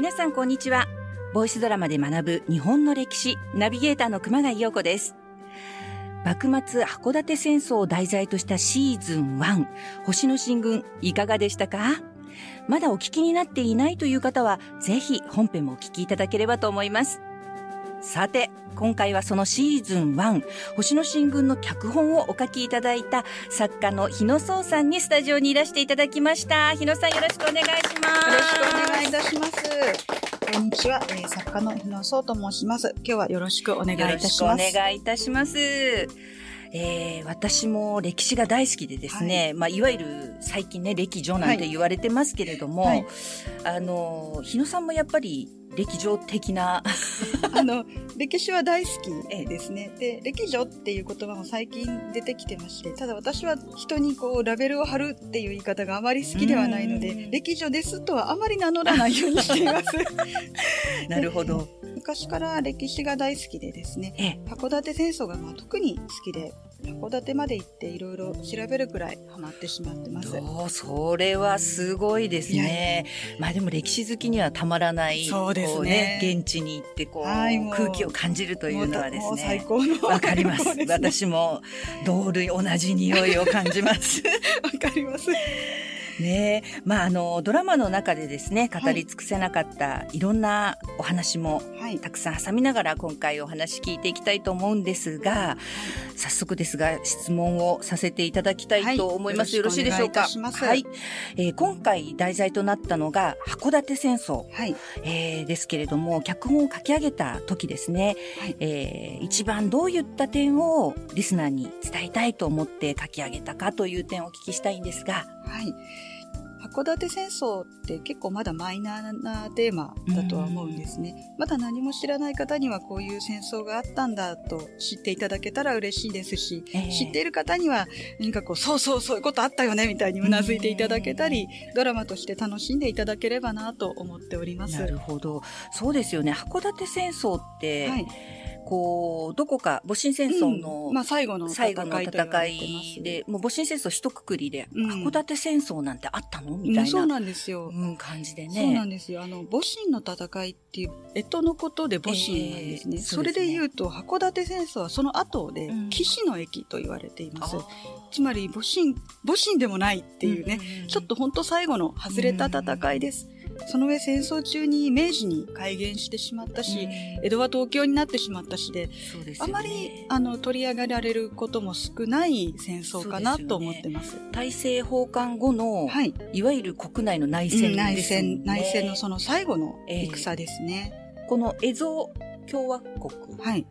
皆さんこんにちは。ボイスドラマで学ぶ日本の歴史、ナビゲーターの熊谷陽子です。幕末函館戦争を題材としたシーズン1、星の進軍、いかがでしたか？まだお聞きになっていないという方は、ぜひ本編もお聞きいただければと思います。さて、今回はそのシーズン1、星の進軍の脚本をお書きいただいた作家の日野壮さんにスタジオにいらしていただきました。日野さんよろしくお願いします。よろしくお願いいたします。こんにちは、えー、作家の日野壮と申します。今日はよろしくお願いいたします。お願いいたします。えー、私も歴史が大好きでですね、はい、まあ、いわゆる最近ね、歴女なんて言われてますけれども、はいはい、あの、日野さんもやっぱり歴女的な あの、歴史は大好きですね。で、歴女っていう言葉も最近出てきてまして、ただ私は人にこう、ラベルを貼るっていう言い方があまり好きではないので、歴女ですとはあまり名乗らないようにしています。なるほど。昔から歴史が大好きでですね、函館戦争がまあ特に好きで、函館まで行っていろいろ調べるくらいハマってしまってます。おそれはすごいですね。まあでも歴史好きにはたまらない。そうですね。ね現地に行ってこう、はい、空気を感じるというのはですね。最高の。わかります。私も同類同じ匂いを感じます。わかります。ね。まあ、あの、ドラマの中でですね、語り尽くせなかったいろんなお話も、たくさん挟みながら今回お話聞いていきたいと思うんですが、早速ですが質問をさせていただきたいと思います。はい、よろしいでしょうか？はい、えー、今回題材となったのが函館戦争、はい。えー、ですけれども、脚本を書き上げた時ですね、はい。えー、一番どういった点をリスナーに伝えたいと思って書き上げたかという点をお聞きしたいんですが。はい函館戦争って結構まだマイナーなテーマだとは思うんですね。まだ何も知らない方にはこういう戦争があったんだと知っていただけたら嬉しいですし、えー、知っている方には何かこう、そうそうそういうことあったよねみたいにうなずいていただけたり、ドラマとして楽しんでいただければなと思っております。なるほど。そうですよね。函館戦争って、はいこう、どこか、戊辰戦争の、うん、まあ最後の最後の戦いで、もう戊辰戦争一括りで、うん、函館戦争なんてあったの？みたいな、うん、そうなんですよ。うん、感じでね。そうなんですよ。あの、戊辰の戦いっていう、干支のことで戊辰なんですね。えー、それで言うと、函館戦争はその後で、騎士の駅と言われています。つまり、戊辰、戊辰でもないっていうね、ちょっと本当最後の外れた戦いです。その上戦争中に明治に改元してしまったし、江戸は東京になってしまったしで、でね、あまりあの取り上げられることも少ない戦争かなと思ってます。大政奉還後の、はい、いわゆる国内の内戦、ねうん、内戦、内戦のその最後の戦ですね。えー、この蝦夷共和国。はい。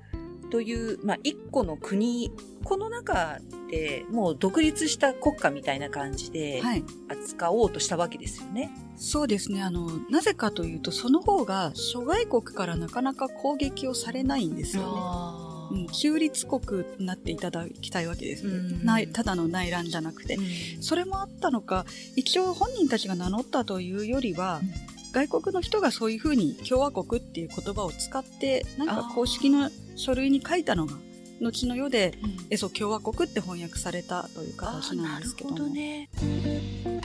という、まあ、一個の国、この中でもう独立した国家みたいな感じで扱おうとしたわけですよね。はい、そうですね。あの、なぜかというと、その方が諸外国からなかなか攻撃をされないんですよね。うん、中立国になっていただきたいわけです、ね、ただの内乱じゃなくて、それもあったのか、一応本人たちが名乗ったというよりは、外国の人がそういうふうに共和国っていう言葉を使って、なんか公式の書類に書いたのが、後の世で、エソ共和国って翻訳されたという形なんですけども。ね。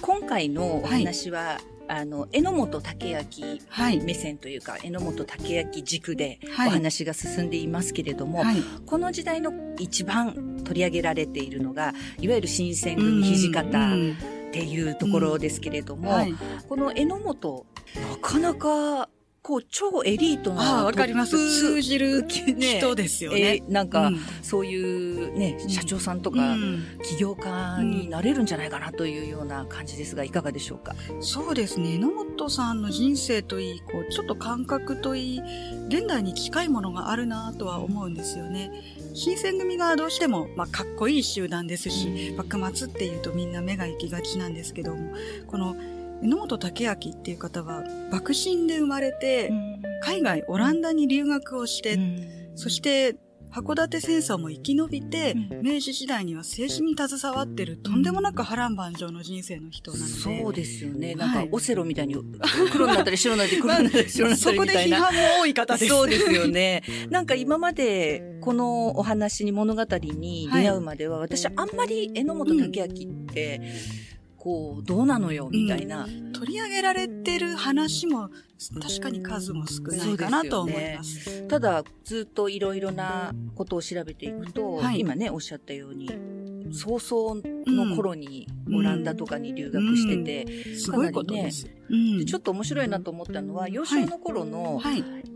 今回のお話は、はい。あの、榎本武明目線というか、はい、榎本武明軸でお話が進んでいますけれども、はい、この時代の一番取り上げられているのが、いわゆる新選組土方っていうところですけれども、うん。はい、この榎本、なかなか、こう、超エリートな。わかります。通じる人ですよね。えー、なんか、うん、そういうね、社長さんとか、起業家になれるんじゃないかなというような感じですが、いかがでしょうか？そうですね。榎本さんの人生といい、こう、ちょっと感覚といい、現代に近いものがあるなとは思うんですよね。新選組がどうしても、まあ、かっこいい集団ですし、幕末っていうとみんな目が行きがちなんですけども、この、榎本武明っていう方は、幕臣で生まれて、海外、オランダに留学をして、そして、函館戦争も生き延びて、明治時代には政治に携わってる、とんでもなく波乱万丈の人生の人なので。そうですよね。なんか、オセロみたいに、黒になったり白になったり、黒になったり白になったりみたいな。そこで批判も多い方です。そうですよね。なんか今まで、このお話に物語に出会うまでは、私あんまり榎本武明って、こう、どうなのよ、みたいな。取り上げられてる話も確かに数も少ないかなと思います。ただ、ずっといろいろなことを調べていくと、はい、今ね、おっしゃったように、早々の頃にオランダとかに留学してて、かなりね、ちょっと面白いなと思ったのは、幼少の頃の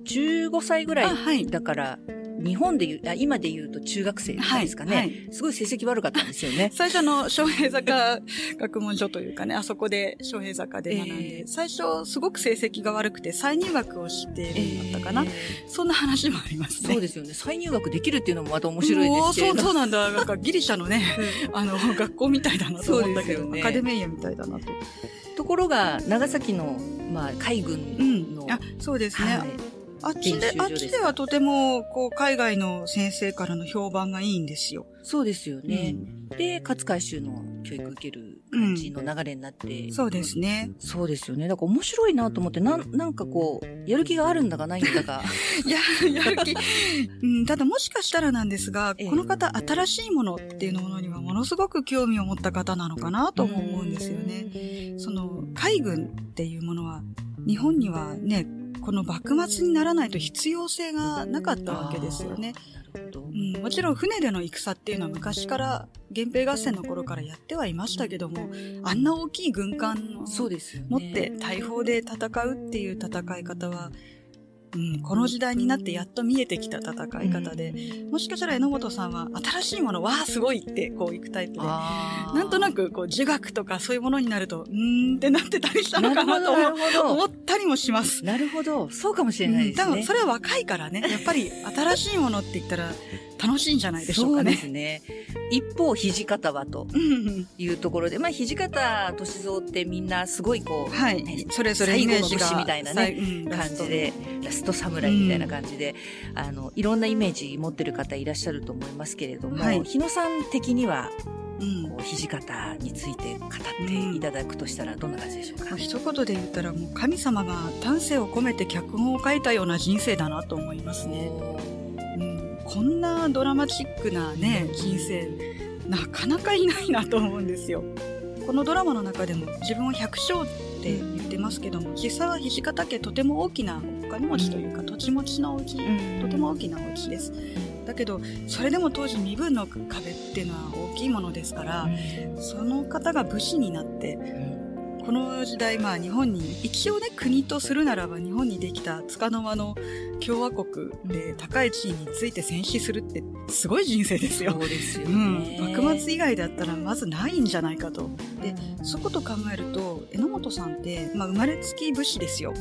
15歳ぐらい。だから、日本で言う、あ今で言うと中学生ですかね、はいはい、すごい成績悪かったんですよね。最初の昌平坂学問所というかね、あそこで昌平坂で学んで、えー、最初すごく成績が悪くて再入学をしてるんだったかな、えー、そんな話もありますね。そうですよね。再入学できるっていうのもまた面白いですけど。そう、そうなんだ。なんかギリシャのね、あの、学校みたいだなと思ったけど、ね、アカデミアみたいだなと。ところが、長崎の、まあ、海軍の、うん、あそうですね。はいあっちで、あっちではとても、こう、海外の先生からの評判がいいんですよ。そうですよね。うん、で、勝海舟の教育受ける感じの流れになって、うん、そうですね。そうですよね。だから面白いなと思って、なん、なんかこう、やる気があるんだかないんだか。い や、やる気。うん、ただもしかしたらなんですが、この方、新しいものっていうものにはものすごく興味を持った方なのかなとも思うんですよね。その、海軍っていうものは、日本にはね、この幕末にならないと必要性がなかったわけですよね。うん、もちろん船での戦っていうのは昔から源平合戦の頃からやってはいましたけども、あんな大きい軍艦を持って大砲で戦うっていう戦い方は、うん、この時代になってやっと見えてきた戦い方で、うん、もしかしたら榎本さんは新しいもの、わあ、すごいってこう行くタイプで、なんとなくこう儒学とかそういうものになると、うーんってなってたりしたのかなと思ったりもします。なるほど。そうかもしれないですね。うん、多分それは若いからね、やっぱり新しいものって言ったら、楽しいんじゃないでしょうかね。そうですね。一方、土方はというところで、まあ、土方歳三ってみんなすごいこう、はい、それぞれ最後の年みたいなね、うん、感じで、ラスト侍みたいな感じで、うん、あの、いろんなイメージ持ってる方いらっしゃると思いますけれども、はい、日野さん的には、うん、こう土方について語っていただくとしたらどんな感じでしょうか、うん、一言で言ったらもう神様が丹精を込めて脚本を書いたような人生だなと思いますね。こんなドラマチックなね、人生、なかなかいないなと思うんですよ。このドラマの中でも自分は百姓って言ってますけども、実際は土方家とても大きなお金持ちというか、土地持ちのお家、とても大きなお家です。だけど、それでも当時身分の壁っていうのは大きいものですから、その方が武士になって、この時代、まあ日本に、一応ね、国とするならば日本にできた束の間の共和国で高い地位について戦死するってすごい人生ですよ。そうですよね。うん。幕末以外だったらまずないんじゃないかと。で、そこと考えると、榎本さんって、まあ生まれつき武士ですよ。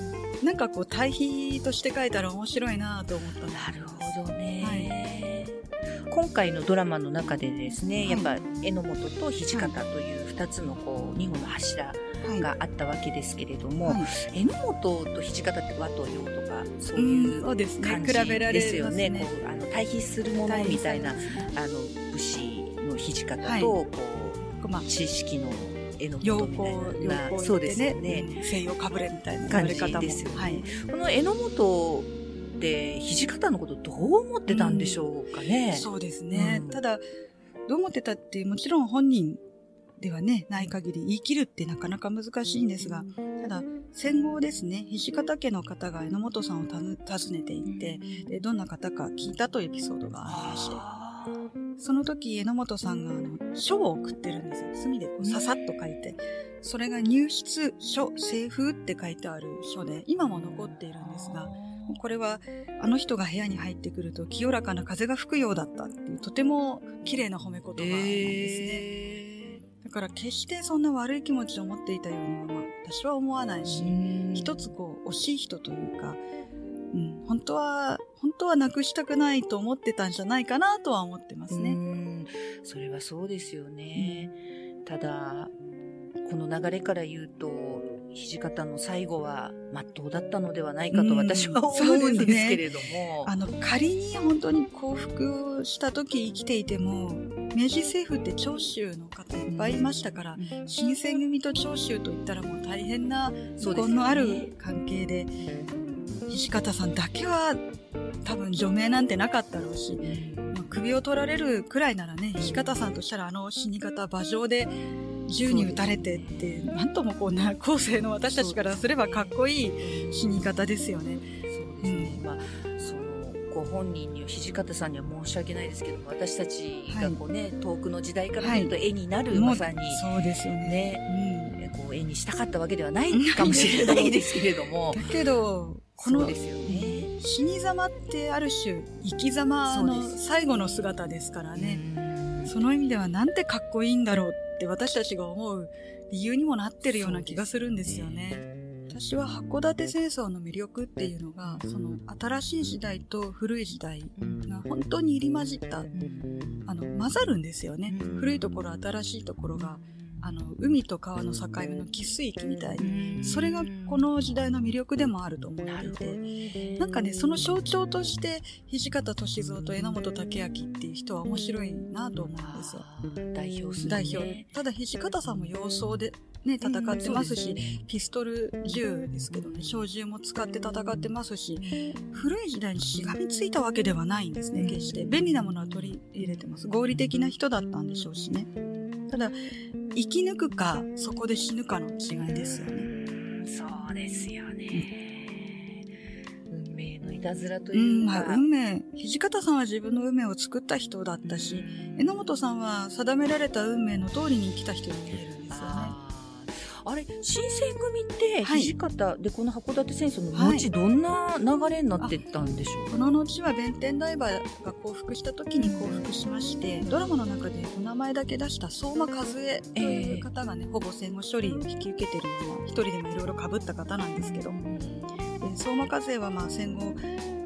なんかこう対比として書いたら面白いなと思ったなるほどね。はい、今回のドラマの中でですね、はい、やっぱ榎本と土方という二つのこう、二本の柱があったわけですけれども、はい、榎本と土方って和と洋とかそういう感じですよね。ねこうあの対比するものみたいな、あの武士の土方と、はい、こう、まあ、知識の榎本みたいな、ね、そうですね、西洋かぶれみたいな感じですよね。はい、この榎本って土方のことどう思ってたんでしょうかね？うん、そうですね。うん、ただどう思ってたってもちろん本人ではね、ない限り言い切るってなかなか難しいんですが、ただ、戦後ですね、土方家の方が榎本さんを訪ねていって、でどんな方か聞いたというエピソードがありまして、その時榎本さんがあの書を送ってるんですよ。墨でこうささっと書いて。それが入室書、政風って書いてある書で、今も残っているんですが、これはあの人が部屋に入ってくると清らかな風が吹くようだったっていうとても綺麗な褒め言葉なんですね。えーだから決してそんな悪い気持ちを持っていたようには、まあ、私は思わないし、一つこう、惜しい人というか、うん、本当は、本当はなくしたくないと思ってたんじゃないかなとは思ってますね。それはそうですよね。うん、ただ、この流れから言うと、土方の最後は真っ当だったのではないかと私は思うんですけれども。ね、あの、仮に本当に幸福した時生きていても、明治政府って長州の方いっぱいいましたから、うん、新選組と長州といったらもう大変な遺恨のある関係で、土方さんだけは多分除名なんてなかったろうし、まあ、首を取られるくらいならね、土方さんとしたらあの死に方、馬上で銃に撃たれてって、なんともこうな、後世の私たちからすればかっこいい死に方ですよね。そうですね。まあ、その、ご本人には、土方さんには申し訳ないですけども、私たちがこうね、遠くの時代から見ると絵になる、もうまさに、そうですよね。ね、こう絵にしたかったわけではないかもしれないですけれどもうん。だけど、このですよね。死に様ってある種、生き様の最後の姿ですからね。うんその意味ではなんてかっこいいんだろうって私たちが思う理由にもなってるような気がするんですよね。私は函館戦争の魅力っていうのが、その新しい時代と古い時代が本当に入り混じった、あの、混ざるんですよね。古いところ、新しいところが、あの、海と川の境目の汽水域みたいに、それがこの時代の魅力でもあると思っていて、なんかね、その象徴として、土方歳三と榎本武明っていう人は面白いなと思うんですよ。代表する、ね。代表。ただ、土方さんも洋装でね、戦ってますし、ピストル銃ですけどね、小銃も使って戦ってますし、古い時代にしがみついたわけではないんですね、決して。便利なものは取り入れてます。合理的な人だったんでしょうしね。ただ、生き抜くか、そこで死ぬかの違いですよね。うんそうですよね。運命のいたずらとう、いうんか。まあ、運命、土方さんは自分の運命を作った人だったし、榎本さんは定められた運命の通りに生きた人に見えるんですよね。あれ、新選組って、はい。土方で、この函館戦争のはい。後、どんな流れになってったんでしょうこの後は弁天大馬が降伏した時に降伏しまして、ドラマの中でお名前だけ出した相馬和恵という方がね、ほぼ戦後処理を引き受けてるような、一人でもいろいろ被った方なんですけど、で相馬和恵はまあ戦後、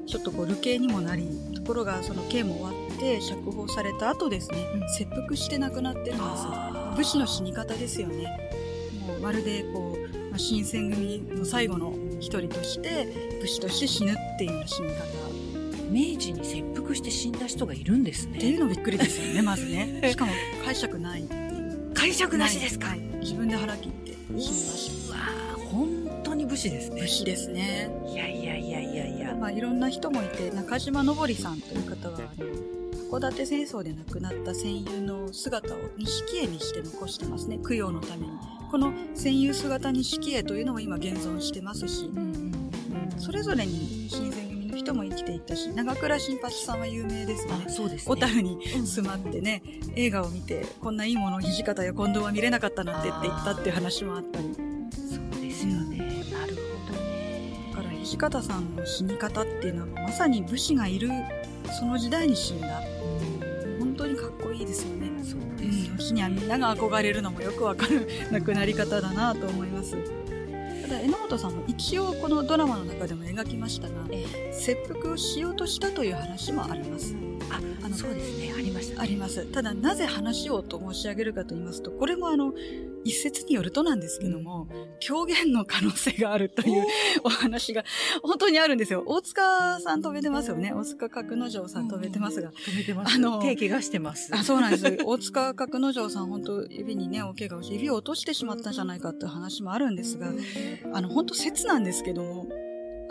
ちょっとこう流刑にもなり、ところがその刑も終わって釈放された後ですね、うん。切腹して亡くなってるんです。武士の死に方ですよね。まるでこう、まあ、新選組の最後の一人として、武士として死ぬっていうような死に方。明治に切腹して死んだ人がいるんですね。っていうのびっくりですよね、まずね。しかも解釈ない。解釈なしですか？はい自分で腹切って死にましうわー本当に武士ですた。ね武。士ですね。いやいやいやいやいや。まあいろんな人もいて、中島のぼりさんという方は、函館戦争で亡くなった戦友の姿を錦絵にして残してますね、供養のために。この戦友姿錦絵というのも今現存してますし、うんうんそれぞれに新選組の人も生きていったし、長倉新八さんは有名ですよねあ、。そうですね。小樽に住まってね、映画を見て、こんないいものを土方や近藤は見れなかったなんてって言ったっていう話もあったり。そうですよね。なるほどね。だから土方さんの死に方っていうのはまさに武士がいるその時代に死んだ。にはみんなが憧れるのもよくわかる亡くなり方だなと思います。ただ榎本さんも一応このドラマの中でも描きましたが、え切腹をしようとしたという話もあります。あ、あのそうですね。ありましたね。あります。ただ、なぜ話をと申し上げるかと言いますと、これもあの、一説によるとなんですけども、狂言の可能性があるというお話が本当にあるんですよ。大塚さん飛べてますよね。大塚角之丞さん飛べてますが。止めてます。あの手怪我してます。あ、そうなんです。大塚角之丞さん本当指にね、大怪我をして、指を落としてしまったんじゃないかっていう話もあるんですが、あの、本当説なんですけども、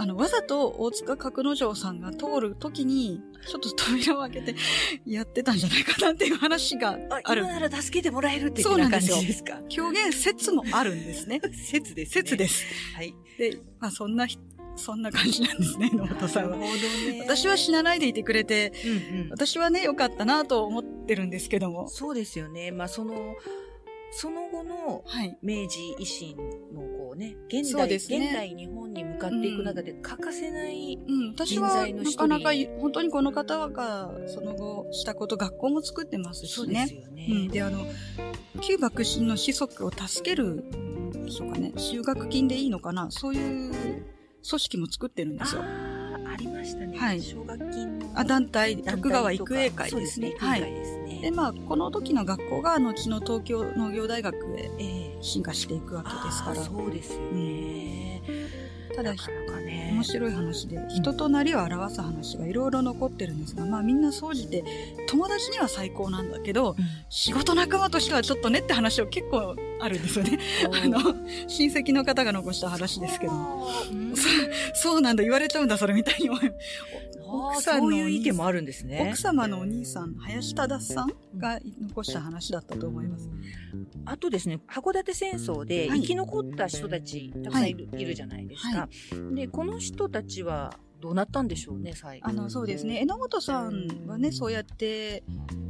あの、わざと大塚角之丞さんが通るときに、ちょっと扉を開けて やってたんじゃないかなっていう話があ、ある今。なら助けてもらえるってそう感ですよじですか？狂言説もあるんですね。説です、ね。説です。はい。で、まあそんなひ、そんな感じなんですね、野本さんは。私は死なないでいてくれて、うんうん。私はね、良かったなと思ってるんですけども。そうですよね。まあ、その、その後のはい。明治維新のこうね、現代、ね現代日本に向かっていく中で欠かせない、うん、私人は材の一人なかなか、本当にこの方がその後したこと、学校も作ってますしねそうです。よね。うん。で、あの、旧幕臣の子息を助ける、でしょうかね、修学金でいいのかな、そういう組織も作ってるんですよ。ああ、ありましたね。はい奨学金のあ、団体、徳川育英会ですね。はい。会でまあ、この時の学校が後の東京農業大学へええ進化していくわけですから。そうですよね。ただな、かなかね。面白い話で、人となりを表す話がいろいろ残ってるんですが、まあみんな総じて、友達には最高なんだけど、うん仕事仲間としてはちょっとねって話を結構あるんですよね。あの、親戚の方が残した話ですけど。うんそうなんだ、言われちゃうんだ、それみたいに。奥さんのそういう意見もあるんですね。奥様のお兄さん、林忠さんが残した話だったと思います。あとですね、函館戦争ではい生き残った人たち、たくさんいる,、い、るじゃないですか、で、この人たちはどうなったんでしょうね、最後。あの、そうですね。榎本さんはね、そうやって、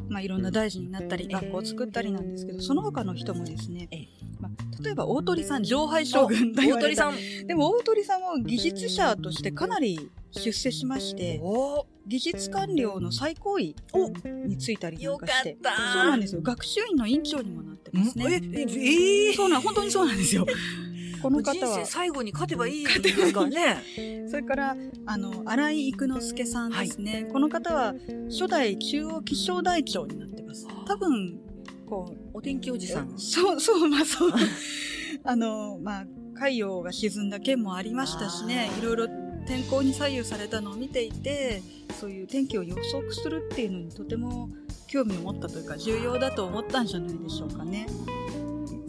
まあ、いろんな大臣になったり、ええ学校を作ったりなんですけど、その他の人もですねええ、まあ、例えば大鳥さん、上海将軍と言われた大鳥さん。でも大鳥さんも技術者としてかなり出世しまして、お技術官僚の最高位についたりなんかして。よかったそうなんですよ。学習院の院長にもなってますね。え、え、えそうなん、本当にそうなんですよ。この方は。最後に勝てばいいですからね。それから、あの、荒井育之助さんですね。この方は、初代中央気象台長になってます。多分、こう、お天気おじさん。そう、そう、まあそう。あの、まあ、海洋が沈んだ件もありましたしねいろいろ天候に左右されたのを見ていて、そういう天気を予測するっていうのにとても興味を持ったというか、重要だと思ったんじゃないでしょうかね。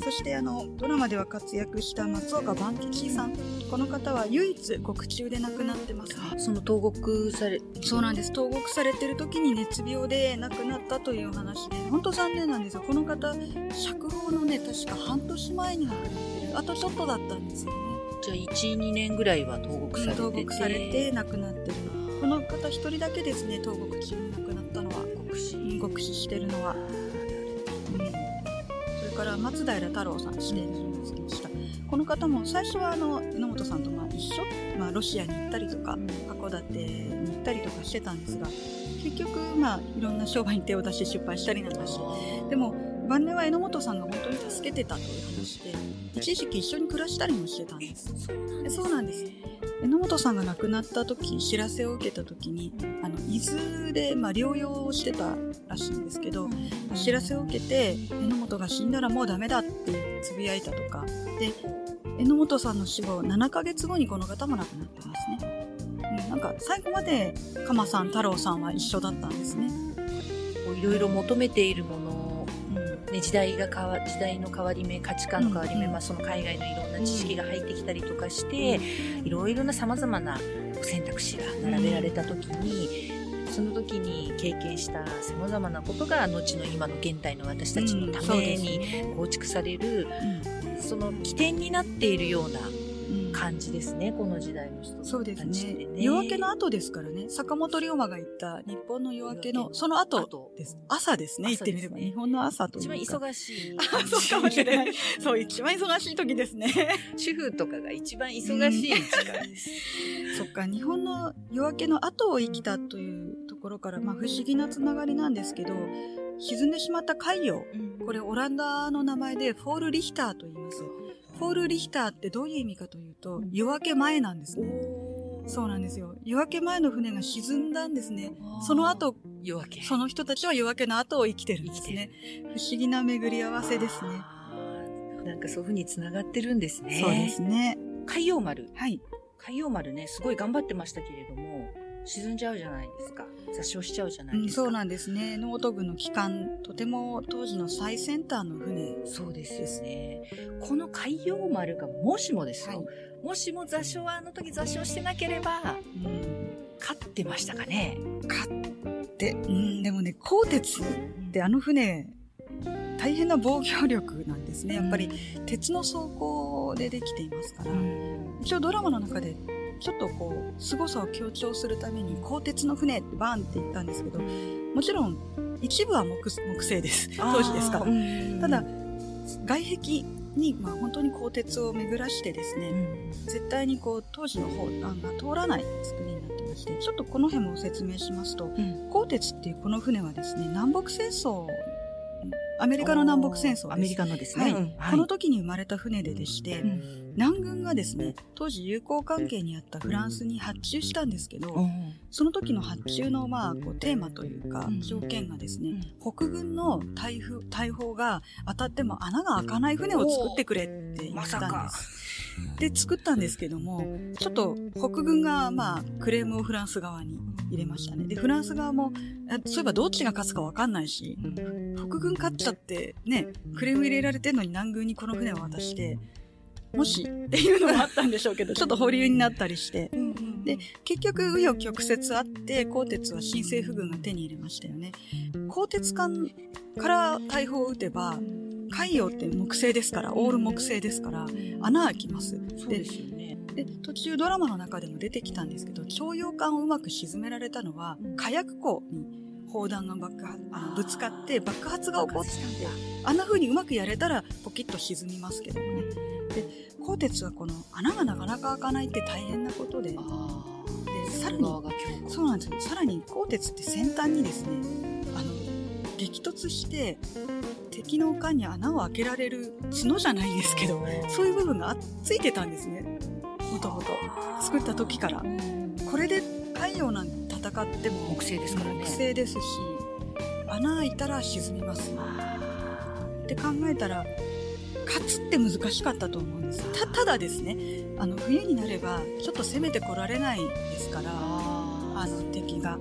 そしてあの、ドラマでは活躍した松岡万吉さん。この方は唯一国中で亡くなってますね。その投獄され、そうなんです。投獄されてる時に熱病で亡くなったという話で、本当残念なんですよ。この方、釈放のね、確か半年前に亡くなってる。あとちょっとだったんですよね。じゃあ1、2年ぐらいは投獄されてて。投獄されて亡くなってる。この方一人だけですね、投獄中に亡くなったのは。獄死。うん獄死してるのは。うんそれから松平太郎さん、指定人物でした。この方も最初はあの、榎本さんとまあ一緒、まあロシアに行ったりとか、函館に行ったりとかしてたんですが、結局、まあ、いろんな商売に手を出して失敗したりなんかして、でも、晩年は榎本さんが本当に助けてたという話で、一時期一緒に暮らしたりもしてたんです。そうえそうなんです。榎本さんが亡くなった時、知らせを受けた時に、あの、伊豆で、まあ、療養をしてたらしいんですけど、知らせを受けて、榎本が死んだらもうダメだってつぶやいたとか、で、榎本さんの死後7ヶ月後にこの方も亡くなってますね。うん、なんか最後まで鎌さん、太郎さんは一緒だったんですね。いろいろ求めているものね、時代が変わ、時代の変わり目、価値観の変わり目、うんまあその海外のいろんな知識が入ってきたりとかして、いろいろな様々な選択肢が並べられた時に、その時に経験した様々なことが後の今の現代の私たちのためにね。構築される、うその起点になっているような感じですね、この時代の人たちそうですね。夜明けの後ですからね。坂本龍馬が言った日本の夜明けの、その後後です。朝ですね、言ってみれば。日本の朝というか。一番忙しい。あ、そうかもしれない。そう、一番忙しい時ですね。主婦とかが一番忙しい時間です。そっか、日本の夜明けの後を生きたというところから、まあ不思議なつながりなんですけど、沈んでしまった海洋。これオランダの名前でフォールリヒターと言います。フォールリヒターってどういう意味かというと、夜明け前なんですね。そうなんですよ。夜明け前の船が沈んだんですね。その後、夜明け。その人たちは夜明けの後を生きてるんですね。不思議な巡り合わせですね。なんかそういう風に繋がってるんですね。そうですね。海洋丸。はい。海洋丸ね、すごい頑張ってましたけれども、沈んじゃうじゃないですか。座礁しちゃうじゃなうん、いですか。そうなんですね。ノート軍の機関、とても当時の最先端の船。そうですよね。この海洋丸がもしもですよ、はいもしも座礁はあの時座礁してなければ、うん。勝ってましたかね。で、うん、でもね、鋼鉄ってあの船、大変な防御力なんですね。やっぱり鉄の装甲でできていますから。一応ドラマの中で、ちょっとこう、凄さを強調するために、鋼鉄の船ってバーンって言ったんですけど、もちろん、一部は木木製です。当時ですか？ら。ただ、外壁に、まあ本当に鋼鉄を巡らしてですね、絶対にこう、当時の方案が通らない作りになってまして、ちょっとこの辺も説明しますと、うん鋼鉄っていうこの船はですね、南北戦争、アメリカの南北戦争です。アメリカのですね。はい、うんこの時に生まれた船ででして、うん南軍がですね、当時友好関係にあったフランスに発注したんですけど、うん。その時の発注のまあこうテーマというかうん。条件がですね、北軍の大風大砲が当たっても穴が開かない船を作ってくれって言ったんです。で、作ったんですけども、ちょっと北軍がまあクレームをフランス側に入れましたね。で、フランス側も、あそういえばどっちが勝つかわかんないし、北軍勝っちゃってね、クレーム入れられてんのに南軍にこの船を渡して、もしっていうのもあったんでしょうけど、ちょっと保留になったりして、で、結局、紆余曲折あって、鋼鉄は新政府軍が手に入れましたよね。鋼鉄艦から大砲を撃てば、海洋って木製ですから、オール木製ですから、穴開きます。そうですよね。で、途中ドラマの中でも出てきたんですけど、徴用艦をうまく沈められたのは、火薬庫に砲弾が爆発、ぶつかって爆発が起こって、あんな風にうまくやれたらポキッと沈みますけどもね。で、鋼鉄はこの穴がなかなか開かないって大変なことで、で、さらに、そうなんですよ。さらに鋼鉄って先端にですね、あの、激突して敵の艦に穴を開けられる角じゃないんですけど、そういう部分がついてたんですね。もともと。作った時から。これで太陽なんて戦っても木星ですからね。木星ですし、穴開いたら沈みます。って考えたら、勝つって難しかったと思うんです。た、ただですね、あの、冬になれば、ちょっと攻めてこられないですから、あの、敵が。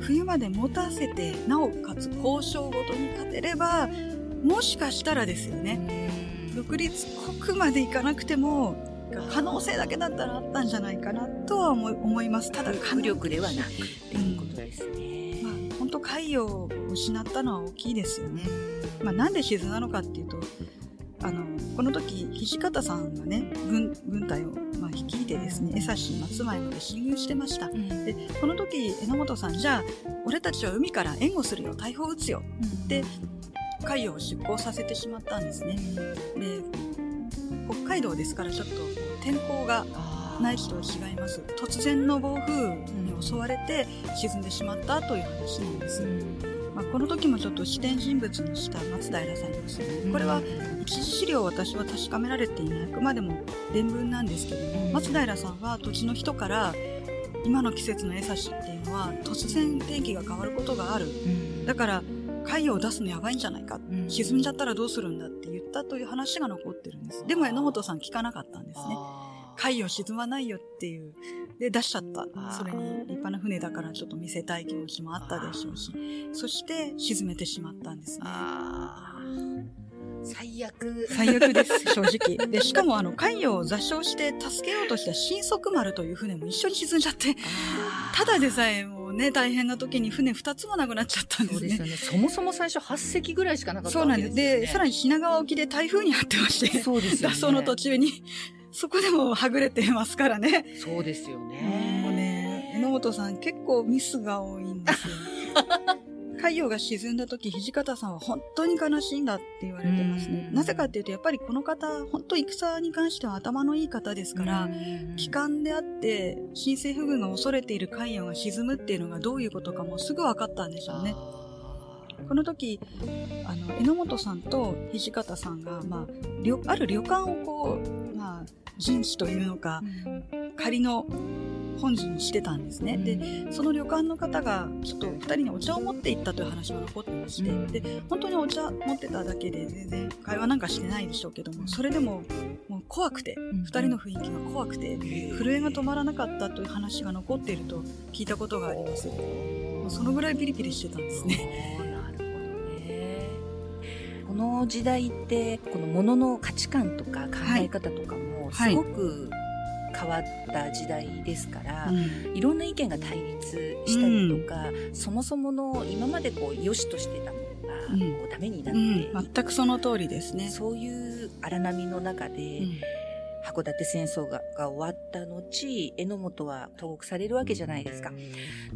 冬まで持たせて、なおかつ交渉ごとに勝てれば、もしかしたらですよね、独立国まで行かなくても、可能性だけだったらあったんじゃないかなとは思います。ただ、武力ではないっていうことですね。まあ、本当海洋を失ったのは大きいですよね。まあ、なんで沈んだのかっていうと、あの、この時、土方さんがね、軍、軍隊を、まあ、率いてですね、江差松前まで侵入してました。うん、で、この時、榎本さん、じゃあ、俺たちは海から援護するよ、大砲撃つよ、って、海洋を出港させてしまったんですね。で、北海道ですからちょっと天候がないと違います。突然の暴風に襲われて沈んでしまったという話なんです。まあ、この時もちょっと視点人物にした松平さんいますよね。これは一次資料を私は確かめられていない。あくまでも伝聞なんですけども、松平さんは土地の人から今の季節の餌しっていうのは突然天気が変わることがある。だから海洋を出すのやばいんじゃないか、うん、沈んじゃったらどうするんだって言ったという話が残ってるんです。でも榎本さん聞かなかったんですね。海洋沈まないよっていう。で、出しちゃった。それに立派な船だからちょっと見せたい気持ちもあったでしょうし。そして沈めてしまったんですね。最悪。最悪です、正直。で、しかもあの、海洋を座礁して助けようとした新速丸という船も一緒に沈んじゃって、ただでさえもうね、大変な時に船二つもなくなっちゃったんですね。そうですよね。そもそも最初8隻ぐらいしかなかったわけですよ、ね、そうなんです。で、さらに品川沖で台風に遭ってまして、そうですよね。脱走の途中に、そこでもはぐれてますからね。そうですよね。もうね、榎本さん結構ミスが多いんですよ。太陽が沈んだ時、土方さんは本当に悲しいんだって言われてますね。なぜかっていうと、やっぱりこの方、本当戦に関しては頭のいい方ですから、帰還であって、新政府軍が恐れている海洋が沈むっていうのがどういうことかもすぐ分かったんでしょうね。この時、あの、榎本さんと土方さんが、まあ、ある旅館をこう、まあ、陣地というのか、仮の本陣にしてたんですね。で、その旅館の方が、ちょっと二人にお茶を持って行ったという話が残ってまして、で、本当にお茶持ってただけで全然会話なんかしてないでしょうけども、それでも、もう怖くて、二人の雰囲気が怖くて、震えが止まらなかったという話が残っていると聞いたことがあります。もうそのぐらいピリピリしてたんですね。この時代ってこのものの価値観とか考え方とかもすごく変わった時代ですから、いろんな意見が対立したりとか、うん、そもそもの今までこう良しとしてたものがこうダメになって、うん、全くその通りですね。そういう荒波の中で、函館戦争がが終わった後、榎本は投獄されるわけじゃないですか。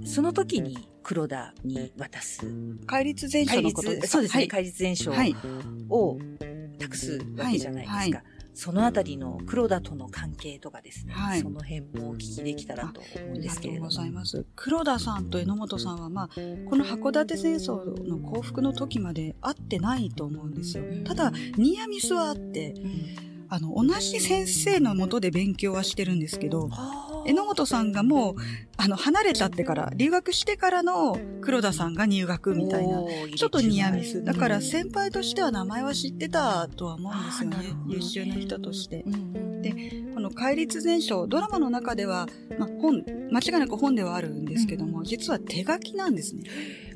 その時に黒田に渡す。戒律全書のことですそうですね、戒律全書を託すわけじゃないですか。はい。はいそのあたりの黒田との関係とかですね、はい、その辺もお聞きできたらと思うんですけれども。ありがとうございます。黒田さんと榎本さんは、まあ、この函館戦争の降伏の時まで会ってないと思うんですよ。ただ、ニアミスはあって、うんあの、同じ先生のもとで勉強はしてるんですけど、榎本さんがもう、あの、離れちゃってから、留学してからの黒田さんが入学みたいな、ちょっとニアミス。だから先輩としては名前は知ってたとは思うんですよね。優秀な人として。で、この戒律全書、ドラマの中では、まあ、本、間違いなく本ではあるんですけども、実は手書きなんですね。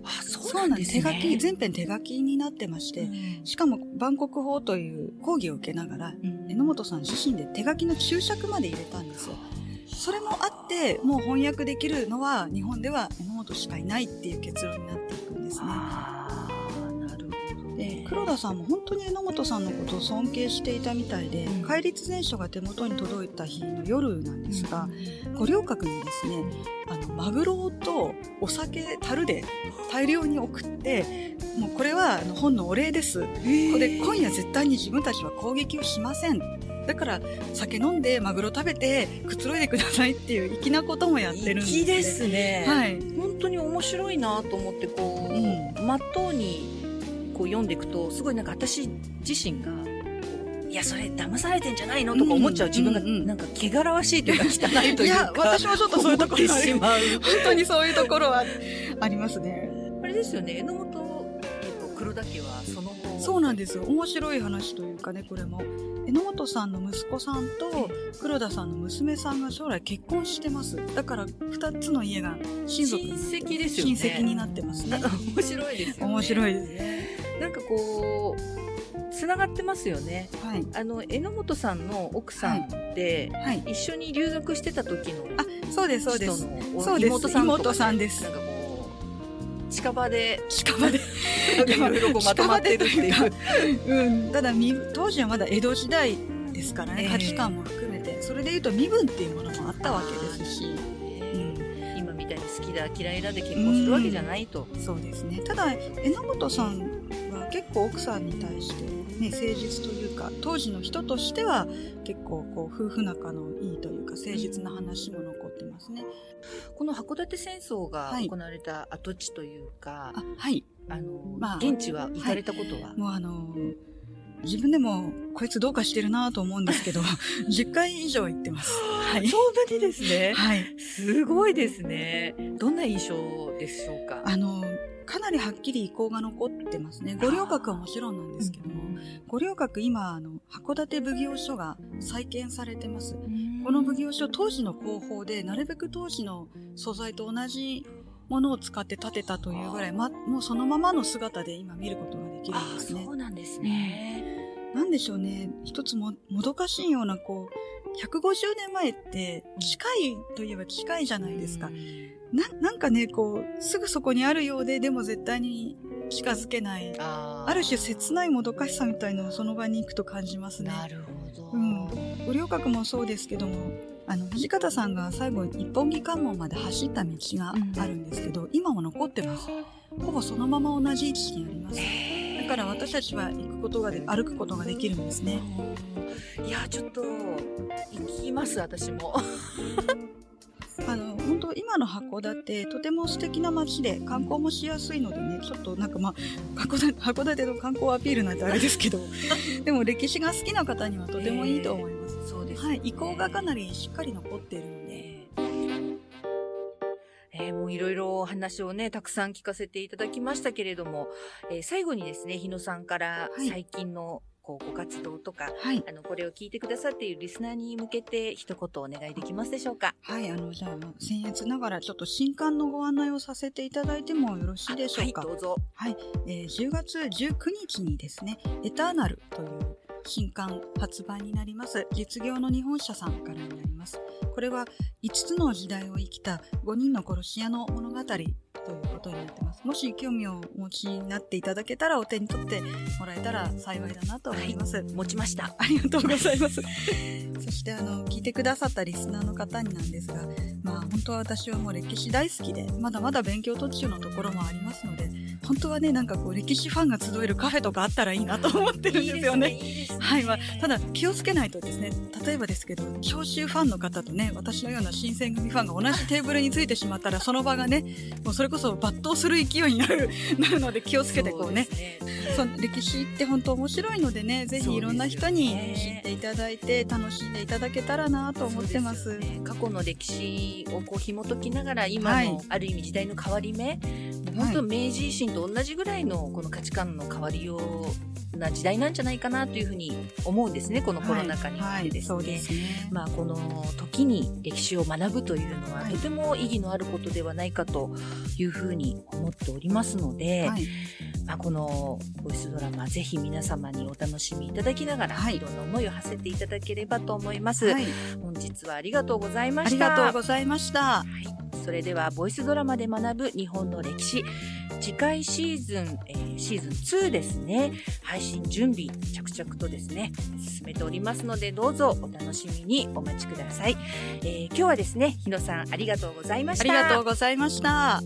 あ、そうなんですね。手書き、全編手書きになってまして、しかも万国法という講義を受けながら、榎本さん自身で手書きの注釈まで入れたんですよ。それもあって、もう翻訳できるのは日本では榎本しかいないっていう結論になっていくんですね。ああ、なるほどでね。黒田さんも本当に榎本さんのことを尊敬していたみたいで、うん。戒律全書が手元に届いた日の夜なんですが、五稜郭にですねあのマグロとお酒樽で大量に送ってもうこれはあの本のお礼です。これ今夜絶対に自分たちは攻撃をしませんだから酒飲んでマグロ食べてくつろいでくださいっていう粋なこともやってるんです粋ですね。はい。本当に面白いなと思ってこう、うん。まっとうにこう読んでいくとすごいなんか私自身がいやそれ騙されてんじゃないのとか思っちゃう自分がなんか汚らわしいというか汚いというか。いや私もちょっとそういうところ思ってしまう。本当にそういうところはありますね。あれですよね。榎本家と黒田家はその後そうなんですよ。面白い話というかねこれも。榎本さんの息子さんと黒田さんの娘さんが将来結婚してます。だから2つの家が親族親戚ですよね。親戚になってますね。面白いですよね。面白いです。ねなんかこうつながってますよね。はい。あの榎本さんの奥さんって、はい。一緒に留学してた時のあそうですそうです。そうです。妹さんです。なんか近場で。近場で。いろいろまとまってるっていう。近場でうん。ただ身当時はまだ江戸時代ですからね、ええ。価値観も含めて。それでいうと身分っていうものもあったわけですし、うん、今みたいに好きだ嫌いだで結婚するわけじゃないと、そうですね。ただ榎本さんは結構奥さんに対して、ね、誠実というか当時の人としては結構こう夫婦仲のいいというか誠実な話も残ってますね。この函館戦争がはい。行われた跡地というか、あはい。あの、まあ現地は行かれたことは、もうあの自分でもこいつどうかしてるなと思うんですけど 10回以上行ってます。はい。そんなにですね？はい、すごいですね。どんな印象でしょうか？あのかなりはっきり意向が残ってますね。五稜郭はもちろんなんですけども、五稜郭今あの函館奉行所が再建されてます。この奉行所当時の工法でなるべく当時の素材と同じものを使って建てたというぐらい、ま、もうそのままの姿で今見ることができるんあですねそ。うなんですね、なんでしょうね。一つももどかしいようなこう、150年前って近いといえば近いじゃないですか。な、なんかね、こう、すぐそこにあるようで、でも絶対に近づけない。ある種切ないもどかしさみたいのをその場に行くと感じますね。なるほど、うん五稜郭もそうですけども、あの、土方さんが最後一本木関門まで走った道があるんですけど、今も残ってます。ほぼそのまま同じ位置にあります。だから私たちは行くことがで、歩くことができるんですね。いやちょっと行きます私も。あの、本当今の函館、とても素敵な街で観光もしやすいのでね、ちょっとなんかまあ、函館函館の観光アピールなんてあれですけど、でも歴史が好きな方にはとてもいいと思います。そうですね。はい、意向がかなりしっかり残っているので、えーもういろいろお話をね、たくさん聞かせていただきましたけれども、えー最後にですね、日野さんからはい。最近のこうご活動とか、はい。あの、これを聞いてくださっているリスナーに向けて一言お願いできますでしょうか？はい、あの、じゃあ、僭越ながらちょっと新刊のご案内をさせていただいてもよろしいでしょうか？はい、どうぞ。えー10月19日にですね、エターナルという新刊発売になります。実業の日本社さんからになります。これは5つの時代を生きた5人の殺し屋の物語ということになってます。もし興味をお持ちになっていただけたらお手に取ってもらえたら幸いだなと思います。持ちました。ありがとうございます。そしてあの、聞いてくださったリスナーの方になんですが、まあ本当は私はもう歴史大好きで、まだまだ勉強途中のところもありますので、本当はね、なんかこう歴史ファンが集えるカフェとかあったらいいなと思ってるんですよね。いいですね。はい、まあ、ただ気をつけないとですね、例えばですけど、長州ファンの方とね、私のような新選組ファンが同じテーブルについてしまったら、その場がね、もうそれこそ抜刀する勢いになる、なるので気をつけてこうね、そうね。歴史って本当面白いのでね、ぜひいろんな人に知っていただいて楽しんでいただけたらなと思ってます。すよね過去の歴史をこう紐解きながら今の、はいある意味時代の変わり目、もう本当明治維新と同じぐらいのこの価値観の変わりような時代なんじゃないかなというふうに思うんですねこのコロナ禍にはい、てですね。そうですね。まあ、この時に歴史を学ぶというのははいとても意義のあることではないかというふうに思っておりますので、はい、まあ、このボイスドラマ、ぜひ皆様にお楽しみいただきながら、はい、いろんな思いを馳せていただければと思います。はい、本日はありがとうございました。ありがとうございました。はい、それでは、ボイスドラマで学ぶ日本の歴史、次回シーズン、えー、シーズン2ですね、配信準備、着々とですね、進めておりますので、どうぞお楽しみにお待ちください。えー、今日はですね、日野さんありがとうございました。ありがとうございました。